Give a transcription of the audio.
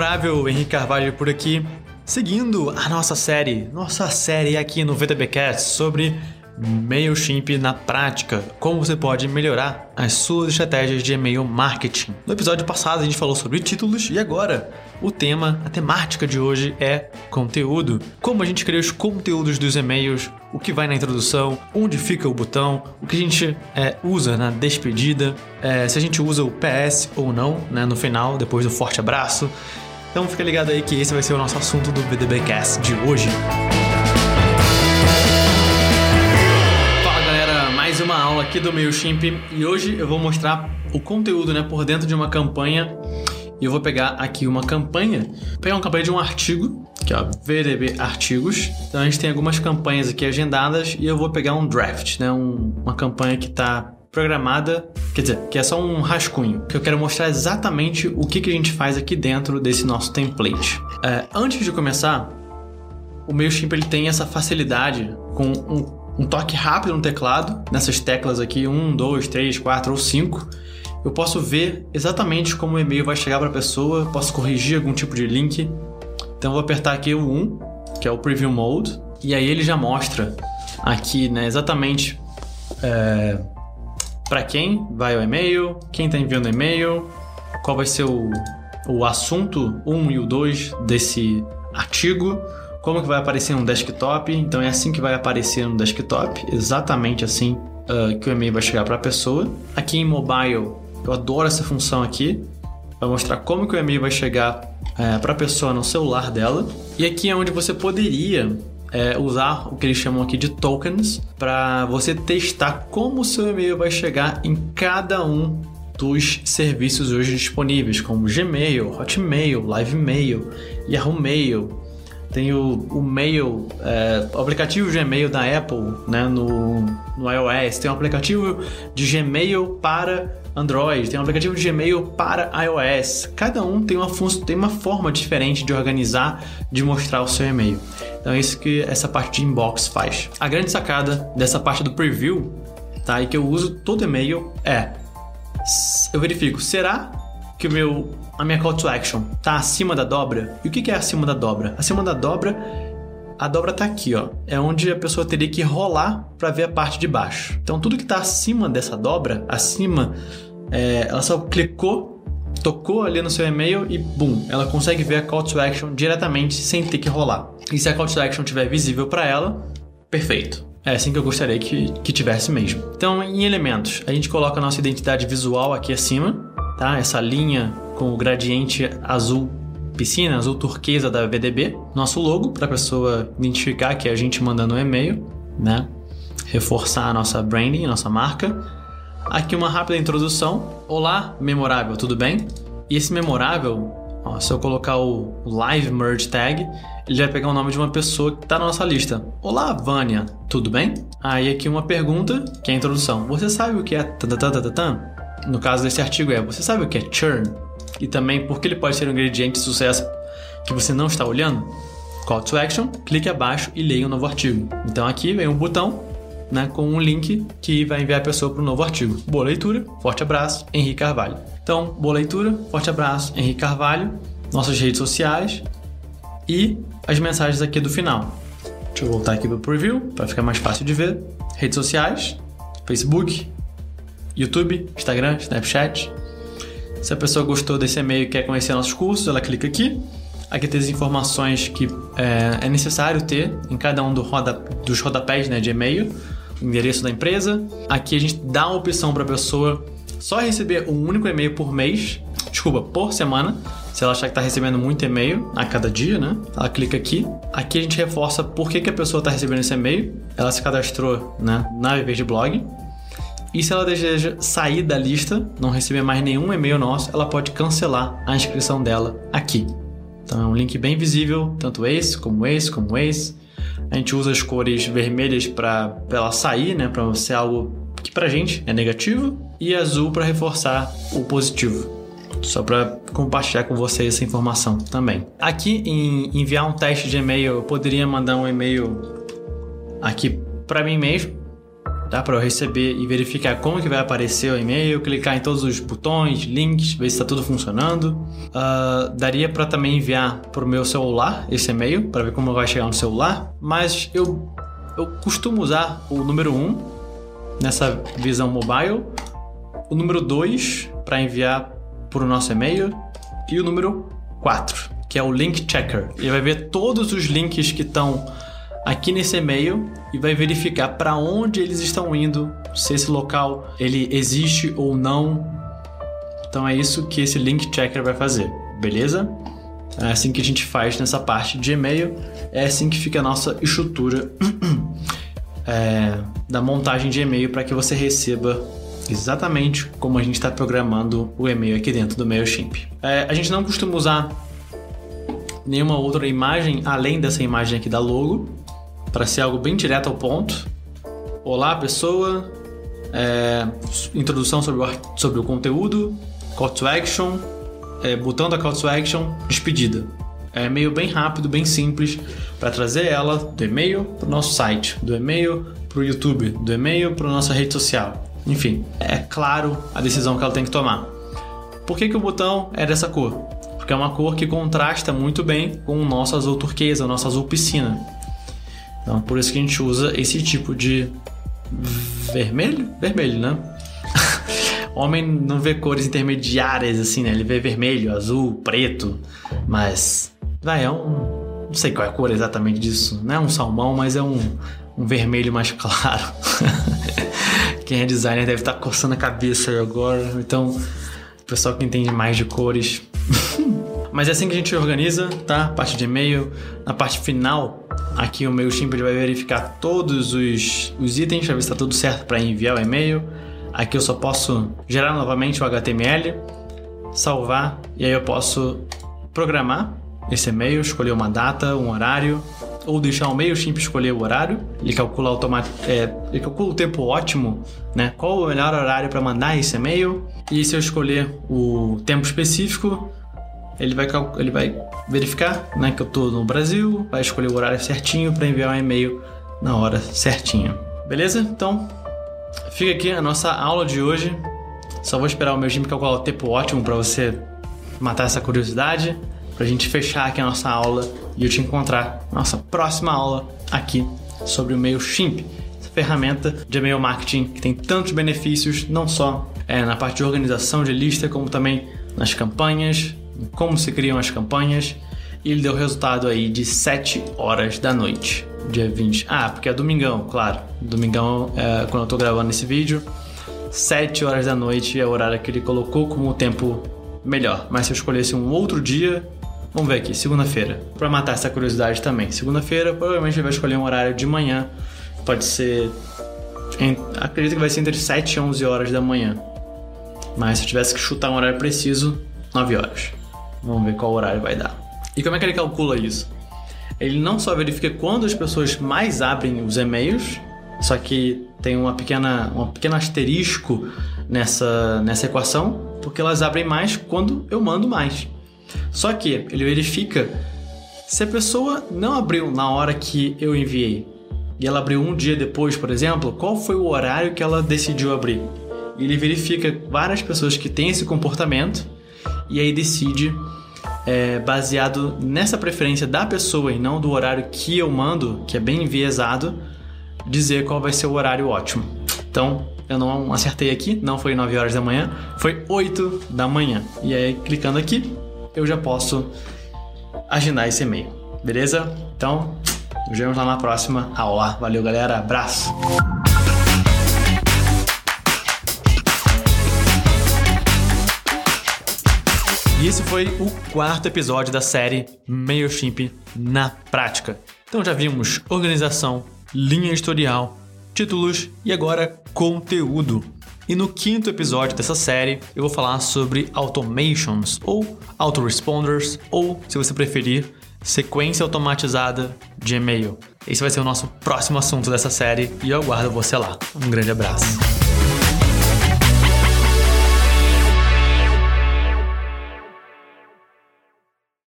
memorável Henrique Carvalho por aqui, seguindo a nossa série, nossa série aqui no VTBcast sobre MailChimp na prática, como você pode melhorar as suas estratégias de e-mail marketing. No episódio passado a gente falou sobre títulos e agora o tema, a temática de hoje é conteúdo. Como a gente cria os conteúdos dos e-mails, o que vai na introdução, onde fica o botão, o que a gente é, usa na despedida, é, se a gente usa o PS ou não né, no final, depois do forte abraço. Então fica ligado aí que esse vai ser o nosso assunto do VDBcast de hoje. uma aula aqui do MailChimp e hoje eu vou mostrar o conteúdo né, por dentro de uma campanha. E eu vou pegar aqui uma campanha, vou pegar uma campanha de um artigo, que é o VDB Artigos. Então a gente tem algumas campanhas aqui agendadas e eu vou pegar um draft, né, um, uma campanha que está programada, quer dizer, que é só um rascunho, que eu quero mostrar exatamente o que, que a gente faz aqui dentro desse nosso template. É, antes de começar, o MailChimp ele tem essa facilidade com um um toque rápido no teclado, nessas teclas aqui, 1, 2, 3, 4 ou 5, eu posso ver exatamente como o e-mail vai chegar para a pessoa, posso corrigir algum tipo de link. Então eu vou apertar aqui o 1, que é o Preview Mode, e aí ele já mostra aqui né, exatamente é, para quem vai o e-mail, quem está enviando o e-mail, qual vai ser o, o assunto 1 e o 2 desse artigo, como que vai aparecer no desktop. Então é assim que vai aparecer no desktop, exatamente assim uh, que o e-mail vai chegar para a pessoa. Aqui em mobile, eu adoro essa função aqui, vai mostrar como que o e-mail vai chegar uh, para a pessoa no celular dela. E aqui é onde você poderia é, usar o que eles chamam aqui de tokens para você testar como o seu e-mail vai chegar em cada um dos serviços hoje disponíveis, como Gmail, Hotmail, Livemail, Yahoo Mail, tem o, o Mail, é, o aplicativo Gmail da Apple né, no, no iOS, tem um aplicativo de Gmail para Android, tem um aplicativo de Gmail para iOS. Cada um tem uma, tem uma forma diferente de organizar, de mostrar o seu e-mail. Então é isso que essa parte de inbox faz. A grande sacada dessa parte do preview, tá? E que eu uso todo e-mail é eu verifico, será que o meu a minha call to action tá acima da dobra. E o que é acima da dobra? Acima da dobra, a dobra tá aqui, ó. É onde a pessoa teria que rolar para ver a parte de baixo. Então tudo que tá acima dessa dobra, acima, é, ela só clicou, tocou ali no seu e-mail e bum, ela consegue ver a call to action diretamente sem ter que rolar. E se a call to action estiver visível para ela, perfeito. É assim que eu gostaria que, que tivesse mesmo. Então, em elementos, a gente coloca a nossa identidade visual aqui acima, tá? Essa linha com o gradiente azul piscina, azul turquesa da VDB, nosso logo para a pessoa identificar que é a gente mandando um e-mail, né? Reforçar a nossa branding, a nossa marca. Aqui uma rápida introdução. Olá, memorável, tudo bem? E esse memorável, ó, se eu colocar o live merge tag, ele vai pegar o nome de uma pessoa que está na nossa lista. Olá, Vânia, tudo bem? Aí aqui uma pergunta, que é a introdução. Você sabe o que é No caso desse artigo é, você sabe o que é churn? e também porque ele pode ser um ingrediente de sucesso que você não está olhando, Call to Action, clique abaixo e leia o um novo artigo. Então aqui vem um botão né, com um link que vai enviar a pessoa para o novo artigo. Boa leitura, forte abraço, Henrique Carvalho. Então, boa leitura, forte abraço, Henrique Carvalho, nossas redes sociais e as mensagens aqui do final. Deixa eu voltar aqui para o preview para ficar mais fácil de ver. Redes sociais, Facebook, YouTube, Instagram, Snapchat, se a pessoa gostou desse e-mail e quer conhecer nossos cursos, ela clica aqui. Aqui tem as informações que é, é necessário ter em cada um do roda, dos rodapés né, de e-mail, endereço da empresa. Aqui a gente dá a opção para a pessoa só receber um único e-mail por mês, desculpa, por semana. Se ela achar que está recebendo muito e-mail a cada dia, né? Ela clica aqui. Aqui a gente reforça por que, que a pessoa está recebendo esse e-mail. Ela se cadastrou né, na de Blog. E se ela deseja sair da lista, não receber mais nenhum e-mail nosso, ela pode cancelar a inscrição dela aqui. Então é um link bem visível, tanto esse como esse, como esse. A gente usa as cores vermelhas para ela sair, né, para ser algo que pra gente é negativo, e azul para reforçar o positivo. Só para compartilhar com vocês essa informação também. Aqui em enviar um teste de e-mail, eu poderia mandar um e-mail aqui para mim mesmo, Dá para eu receber e verificar como que vai aparecer o e-mail, clicar em todos os botões, links, ver se está tudo funcionando. Uh, daria para também enviar para o meu celular esse e-mail para ver como vai chegar no celular, mas eu eu costumo usar o número 1 nessa visão mobile, o número 2 para enviar para o nosso e-mail e o número 4, que é o link checker. Ele vai ver todos os links que estão aqui nesse e-mail e vai verificar para onde eles estão indo, se esse local ele existe ou não. Então é isso que esse link checker vai fazer, beleza? É assim que a gente faz nessa parte de e-mail, é assim que fica a nossa estrutura é, da montagem de e-mail para que você receba exatamente como a gente está programando o e-mail aqui dentro do MailChimp. É, a gente não costuma usar nenhuma outra imagem além dessa imagem aqui da logo, para ser algo bem direto ao ponto. Olá, pessoa. É, introdução sobre o, sobre o conteúdo, call to action, é, botão da call to action, despedida. É e-mail bem rápido, bem simples, para trazer ela do e-mail para o nosso site, do e-mail para o YouTube, do e-mail para a nossa rede social. Enfim, é claro a decisão que ela tem que tomar. Por que, que o botão é dessa cor? Porque é uma cor que contrasta muito bem com o nosso azul turquesa, o nosso azul piscina. Então, por isso que a gente usa esse tipo de vermelho? Vermelho, né? Homem não vê cores intermediárias assim, né? Ele vê vermelho, azul, preto, mas vai, é um não sei qual é a cor exatamente disso. Não é um salmão, mas é um, um vermelho mais claro. Quem é designer deve estar coçando a cabeça agora. Então, o pessoal que entende mais de cores. mas é assim que a gente organiza, tá? Parte de e-mail. Na parte final, aqui o meu Shimp vai verificar todos os, os itens, para ver se está tudo certo para enviar o e-mail. Aqui eu só posso gerar novamente o HTML, salvar e aí eu posso programar esse e-mail, escolher uma data, um horário, ou deixar o MailChimp escolher o horário. Ele calcula automatic, é, ele calcula o tempo ótimo, né? Qual o melhor horário para mandar esse e-mail? E se eu escolher o tempo específico, ele vai, ele vai verificar né, que eu estou no Brasil, vai escolher o horário certinho para enviar um e-mail na hora certinha. Beleza? Então, fica aqui a nossa aula de hoje. Só vou esperar o meu time calcular o tempo ótimo para você matar essa curiosidade para a gente fechar aqui a nossa aula e eu te encontrar na nossa próxima aula aqui sobre o MailChimp, essa ferramenta de e-mail marketing que tem tantos benefícios, não só é, na parte de organização de lista, como também nas campanhas, como se criam as campanhas. E ele deu resultado aí de 7 horas da noite, dia 20. Ah, porque é domingão, claro. Domingão, é, quando eu estou gravando esse vídeo, 7 horas da noite é o horário que ele colocou como o tempo melhor. Mas se eu escolhesse um outro dia, Vamos ver aqui, segunda-feira. Para matar essa curiosidade também. Segunda-feira, provavelmente ele vai escolher um horário de manhã. Pode ser. Acredito que vai ser entre 7 e 11 horas da manhã. Mas se eu tivesse que chutar um horário preciso, 9 horas. Vamos ver qual horário vai dar. E como é que ele calcula isso? Ele não só verifica quando as pessoas mais abrem os e-mails, só que tem uma pequena, um pequeno asterisco nessa, nessa equação, porque elas abrem mais quando eu mando mais. Só que ele verifica se a pessoa não abriu na hora que eu enviei e ela abriu um dia depois, por exemplo, qual foi o horário que ela decidiu abrir? Ele verifica várias pessoas que têm esse comportamento e aí decide, é, baseado nessa preferência da pessoa e não do horário que eu mando, que é bem enviesado, dizer qual vai ser o horário ótimo. Então, eu não acertei aqui, não foi 9 horas da manhã, foi 8 da manhã. E aí, clicando aqui, eu já posso agendar esse e-mail, beleza? Então, nos vemos lá na próxima aula. Valeu, galera. Abraço! E esse foi o quarto episódio da série MailChimp na prática. Então já vimos organização, linha editorial, títulos e agora conteúdo. E no quinto episódio dessa série, eu vou falar sobre automations ou autoresponders, ou, se você preferir, sequência automatizada de e-mail. Esse vai ser o nosso próximo assunto dessa série e eu aguardo você lá. Um grande abraço.